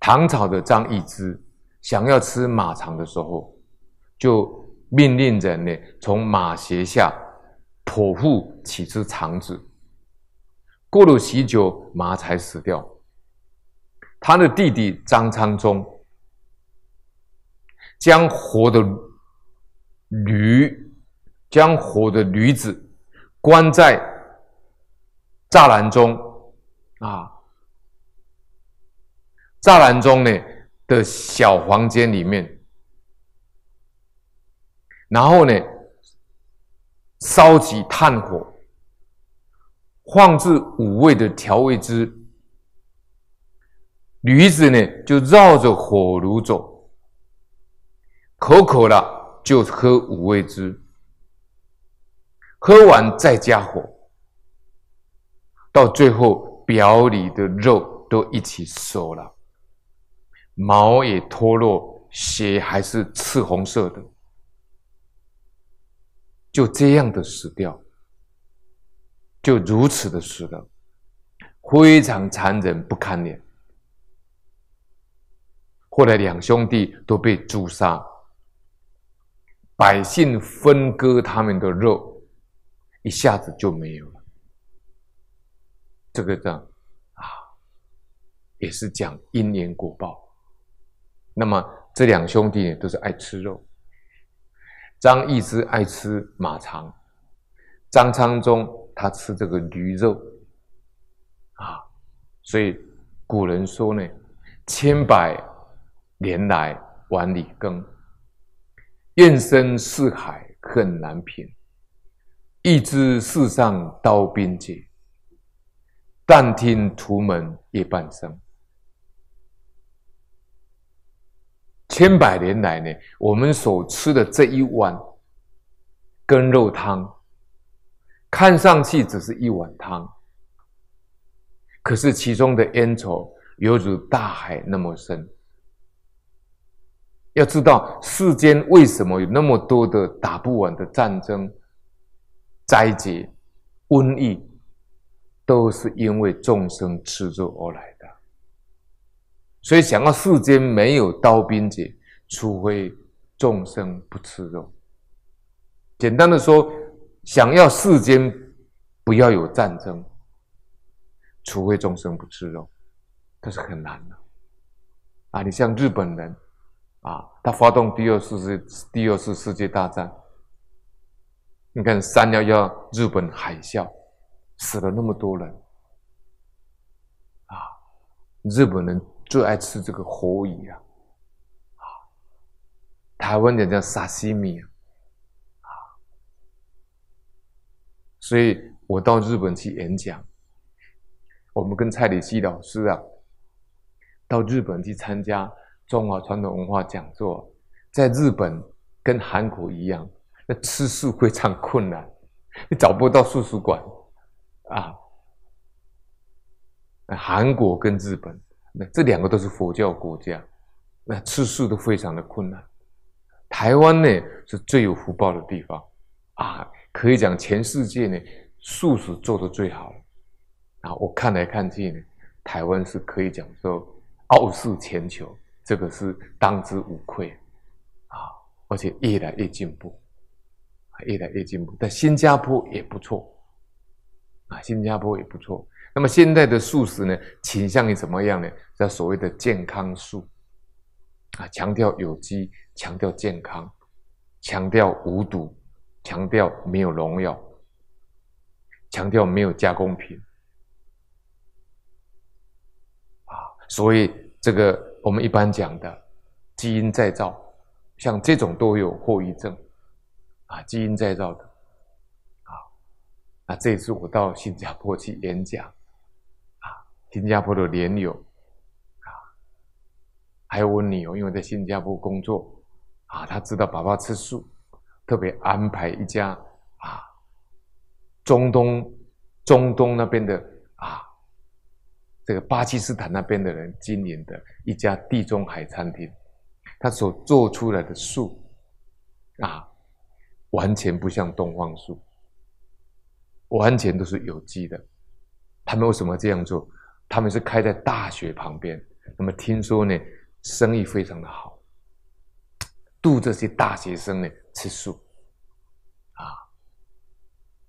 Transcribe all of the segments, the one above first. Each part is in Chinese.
唐朝的张易之想要吃马肠的时候，就命令人呢从马胁下剖腹取出肠子。过了许久，马才死掉。他的弟弟张昌宗将活的驴，将活的驴子关在栅栏中啊，栅栏中呢的小房间里面，然后呢烧起炭火，放置五味的调味汁。驴子呢，就绕着火炉走，口渴了就喝五味汁，喝完再加火，到最后表里的肉都一起熟了，毛也脱落，血还是赤红色的，就这样的死掉，就如此的死了，非常残忍不堪脸。后来两兄弟都被诛杀，百姓分割他们的肉，一下子就没有了。这个账啊，也是讲因缘果报。那么这两兄弟都是爱吃肉，张易之爱吃马肠，张昌宗他吃这个驴肉啊，所以古人说呢，千百。年来碗里羹，怨声四海恨难平。一知世上刀兵劫，但听屠门夜半声。千百年来呢，我们所吃的这一碗羹肉汤，看上去只是一碗汤，可是其中的冤仇犹如大海那么深。要知道世间为什么有那么多的打不完的战争、灾劫、瘟疫，都是因为众生吃肉而来的。所以，想要世间没有刀兵劫，除非众生不吃肉。简单的说，想要世间不要有战争，除非众生不吃肉，这是很难的。啊，你像日本人。啊，他发动第二次世第二次世界大战，你看三幺幺日本海啸，死了那么多人，啊，日本人最爱吃这个活鱼啊，啊，台湾人叫沙西米啊，所以我到日本去演讲，我们跟蔡礼希老师啊，到日本去参加。中华传统文化讲座，在日本跟韩国一样，那吃素非常困难，你找不到素食馆啊。韩国跟日本，那这两个都是佛教国家，那吃素都非常的困难。台湾呢是最有福报的地方啊，可以讲全世界呢素食做得最好。啊，我看来看去呢，台湾是可以讲说傲视全球。这个是当之无愧啊，而且越来越进步，越来越进步。但新加坡也不错啊，新加坡也不错。那么现在的素食呢，倾向于怎么样呢？叫所谓的健康素啊，强调有机，强调健康，强调无毒，强调没有农药，强调没有加工品啊。所以这个。我们一般讲的基因再造，像这种都有后遗症啊，基因再造的啊。那这次我到新加坡去演讲，新加坡的莲友啊，还有我女儿，因为在新加坡工作啊，她知道爸爸吃素，特别安排一家啊，中东中东那边的啊。这个巴基斯坦那边的人经营的一家地中海餐厅，他所做出来的素啊，完全不像东方素，完全都是有机的。他们为什么这样做？他们是开在大学旁边，那么听说呢，生意非常的好，度这些大学生呢吃素，啊，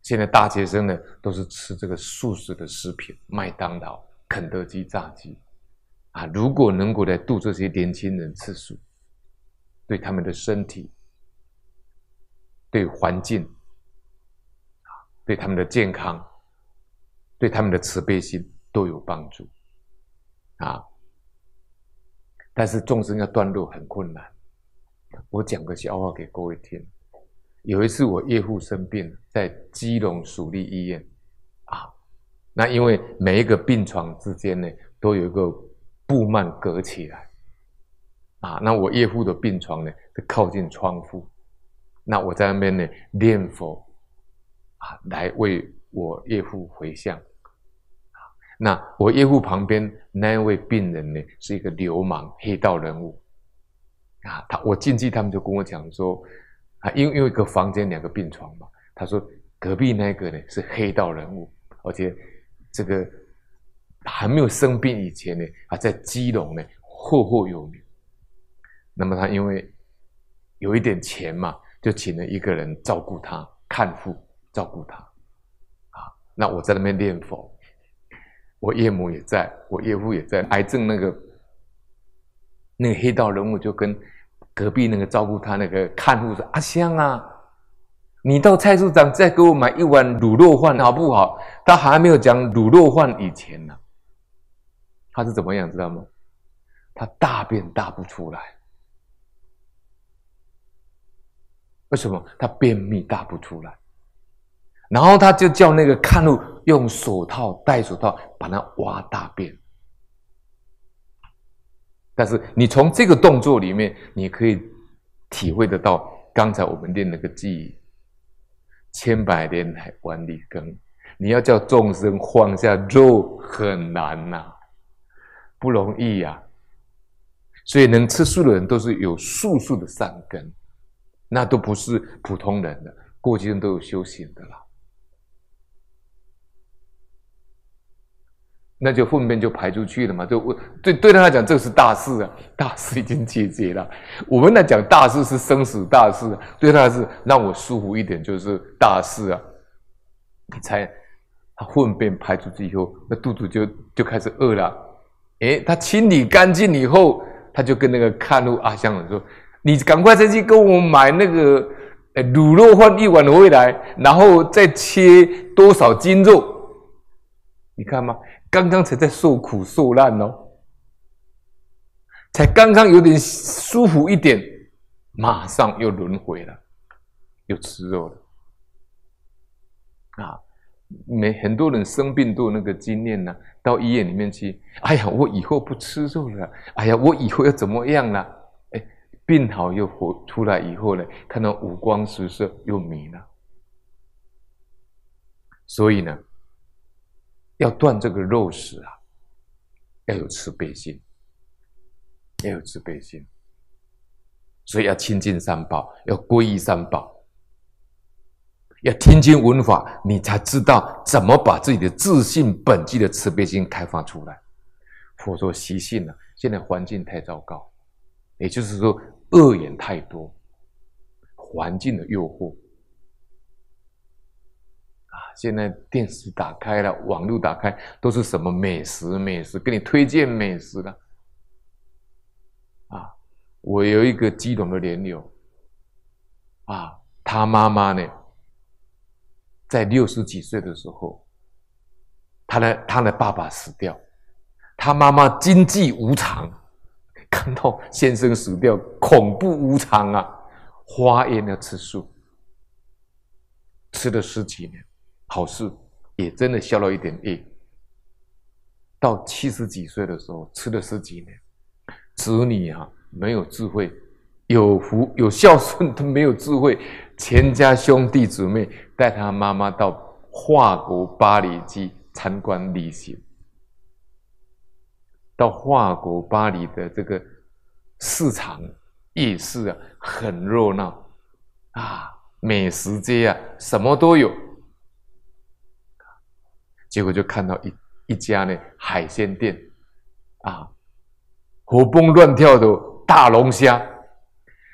现在大学生呢都是吃这个素食的食品，麦当劳、肯德基炸鸡，啊，如果能够来度这些年轻人吃素，对他们的身体、对环境、啊，对他们的健康、对他们的慈悲心都有帮助，啊。但是众生要断路很困难。我讲个笑话给各位听。有一次我岳父生病，在基隆属立医院，啊，那因为每一个病床之间呢，都有一个布幔隔起来，啊，那我岳父的病床呢是靠近窗户，那我在那边呢念佛，啊，来为我岳父回向。那我岳父旁边那位病人呢，是一个流氓黑道人物，啊，他我进去，他们就跟我讲说，啊，因为因为一个房间两个病床嘛，他说隔壁那个呢是黑道人物，而且这个还没有生病以前呢，啊，在基隆呢赫赫有名。那么他因为有一点钱嘛，就请了一个人照顾他，看护照顾他，啊，那我在那边念佛。我岳母也在，我岳父也在。癌症那个那个黑道人物就跟隔壁那个照顾他那个看护说：“阿香啊，你到菜市场再给我买一碗卤肉饭好不好？”他还没有讲卤肉饭以前呢，他是怎么样知道吗？他大便大不出来，为什么？他便秘大不出来。然后他就叫那个看路用手套戴手套把它挖大便，但是你从这个动作里面，你可以体会得到刚才我们练那个记忆：千百年来万里耕，你要叫众生放下肉很难呐、不容易呀、所以能吃素的人都是有素素的善根，那都不是普通人的，过去人都有修行的了。那就粪便就排出去了嘛，就对对他来讲，这是大事啊，大事已经解决了。我们来讲大事是生死大事，对他是让我舒服一点，就是大事啊。你猜，他粪便排出去以后，那肚子就就开始饿了。诶，他清理干净以后，他就跟那个看路阿香说：“你赶快再去给我买那个诶卤肉饭一碗回来，然后再切多少斤肉？你看吗？”刚刚才在受苦受难哦，才刚刚有点舒服一点，马上又轮回了，又吃肉了。啊，没很多人生病都有那个经验呢，到医院里面去，哎呀，我以后不吃肉了，哎呀，我以后要怎么样了？哎，病好又活出来以后呢，看到五光十色又迷了，所以呢。要断这个肉食啊，要有慈悲心，要有慈悲心，所以要亲近三宝，要皈依三宝，要听经闻法，你才知道怎么把自己的自信本具的慈悲心开发出来。佛说习性呢，现在环境太糟糕，也就是说恶缘太多，环境的诱惑。现在电视打开了，网络打开，都是什么美食？美食给你推荐美食了。啊，我有一个基隆的莲友，啊，他妈妈呢，在六十几岁的时候，他的他的爸爸死掉，他妈妈经济无常，看到先生死掉，恐怖无常啊，发愿要吃素，吃了十几年。好事也真的消了一点业。到七十几岁的时候，吃了十几年，子女啊没有智慧，有福有孝顺 都没有智慧，全家兄弟姊妹带他妈妈到法国巴黎去参观旅行。到法国巴黎的这个市场夜市啊，很热闹啊，美食街啊，什么都有。结果就看到一一家呢海鲜店，啊，活蹦乱跳的大龙虾。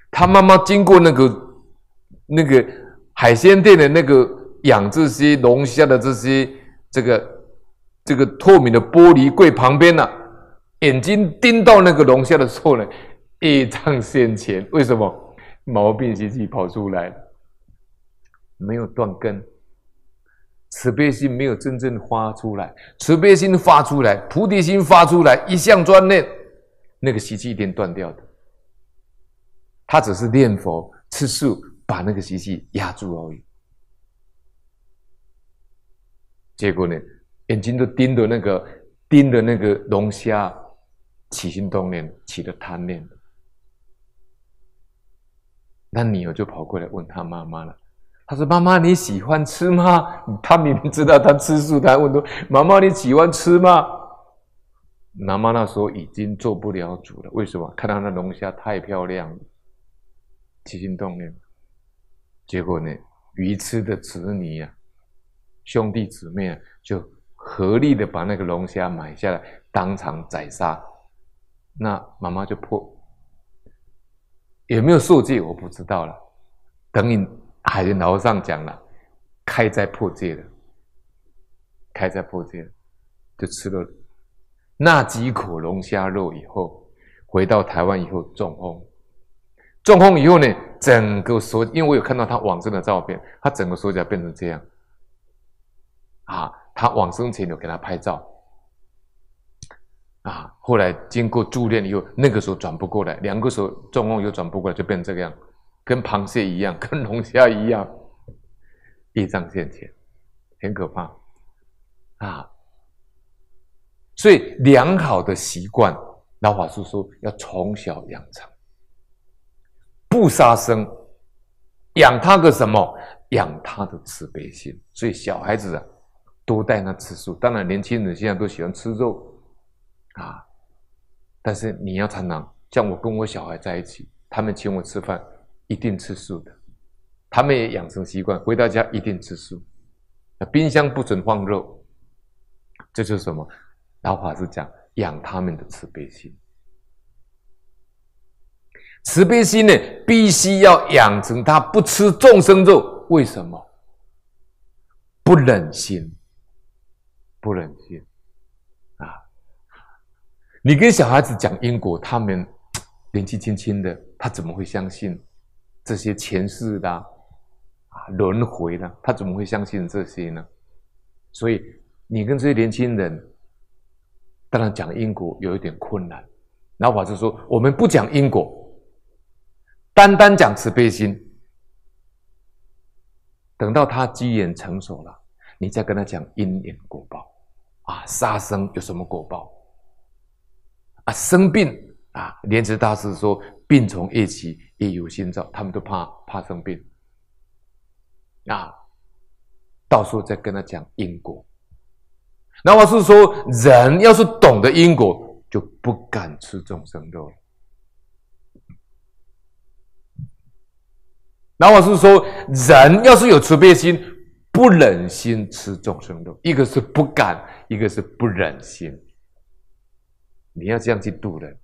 他妈妈经过那个那个海鲜店的那个养这些龙虾的这些这个这个透明的玻璃柜旁边呢、啊，眼睛盯到那个龙虾的时候呢，业障现前。为什么？毛病习气跑出来了，没有断根，慈悲心没有真正发出来。慈悲心发出来，菩提心发出来，一向专念，那个习气一定断掉的。他只是念佛吃素，把那个习气压住而已。结果呢，眼睛都盯着那个盯着那个龙虾，起心动念，起了贪念。那女儿就跑过来问他妈妈了。他说：“妈妈，你喜欢吃吗？” 他明明知道他吃素，他还问说：“妈妈，你喜欢吃吗？”妈妈那时候已经做不了主了。为什么？看到那龙虾太漂亮了。起心动念，结果呢？愚痴的子女啊，兄弟姊妹啊，就合力的把那个龙虾买下来，当场宰杀。那妈妈就破，有没有受戒？我不知道了。等你海人老和尚讲了，开斋破戒了，开斋破戒，就吃了那几口龙虾肉以后，回到台湾以后中风。中风以后呢，整个手，因为我有看到他往生的照片，他整个手脚变成这样。啊，他往生前有给他拍照。啊，后来经过助念以后，那个时候转不过来，两个手中风又转不过来，就变成这个样，跟螃蟹一样，跟龙虾一样，业障现前，很可怕。啊，所以良好的习惯，老法师说要从小养成。不杀生，养他个什么？养他的慈悲心。所以小孩子啊，多带他吃素。当然，年轻人现在都喜欢吃肉啊。但是你要常常像我跟我小孩在一起，他们请我吃饭，一定吃素的。他们也养成习惯，回到家一定吃素。冰箱不准放肉，这就是什么？老法师讲，养他们的慈悲心。慈悲心呢，必须要养成他不吃众生肉。为什么？不忍心，不忍心啊！你跟小孩子讲因果，他们 年纪轻轻的，他怎么会相信这些前世的啊轮回的？他怎么会相信这些呢？所以你跟这些年轻人，当然讲因果有一点困难。老法师说，我们不讲因果。单单讲慈悲心，等到他机缘成熟了，你再跟他讲因缘果报啊，杀生有什么果报啊？生病啊，莲池大师说病从业起，业由心造，他们都怕怕生病啊。到时候再跟他讲因果，那我是说，人要是懂得因果，就不敢吃众生肉。那我是说，人要是有慈悲心，不忍心吃众生肉，一个是不敢，一个是不忍心。你要这样去度人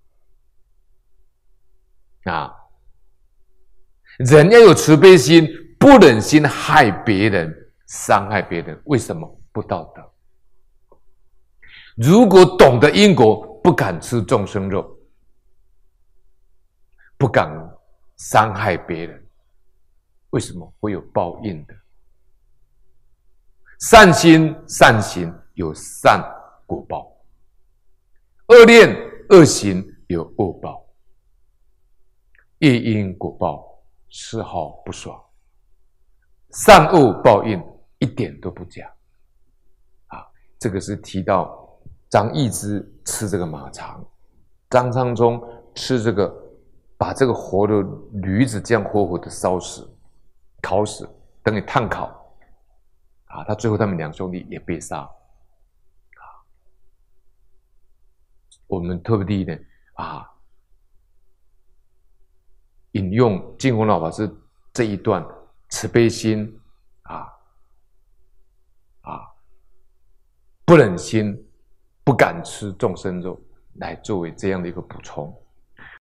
啊！人要有慈悲心，不忍心害别人、伤害别人。为什么？不道德。如果懂得因果，不敢吃众生肉，不敢伤害别人。为什么会有报应的？善心善行有善果报，恶念恶行有恶报，业因果报丝毫不爽，善恶报应一点都不假。啊，这个是提到张易之吃这个马肠，张昌宗吃这个，把这个活的驴子这样活活的烧死。烤死，等于炭烤，啊，他最后他们两兄弟也被杀，啊，我们特别地呢，啊，引用净空老法师这一段慈悲心，啊，啊，不忍心，不敢吃众生肉，来作为这样的一个补充。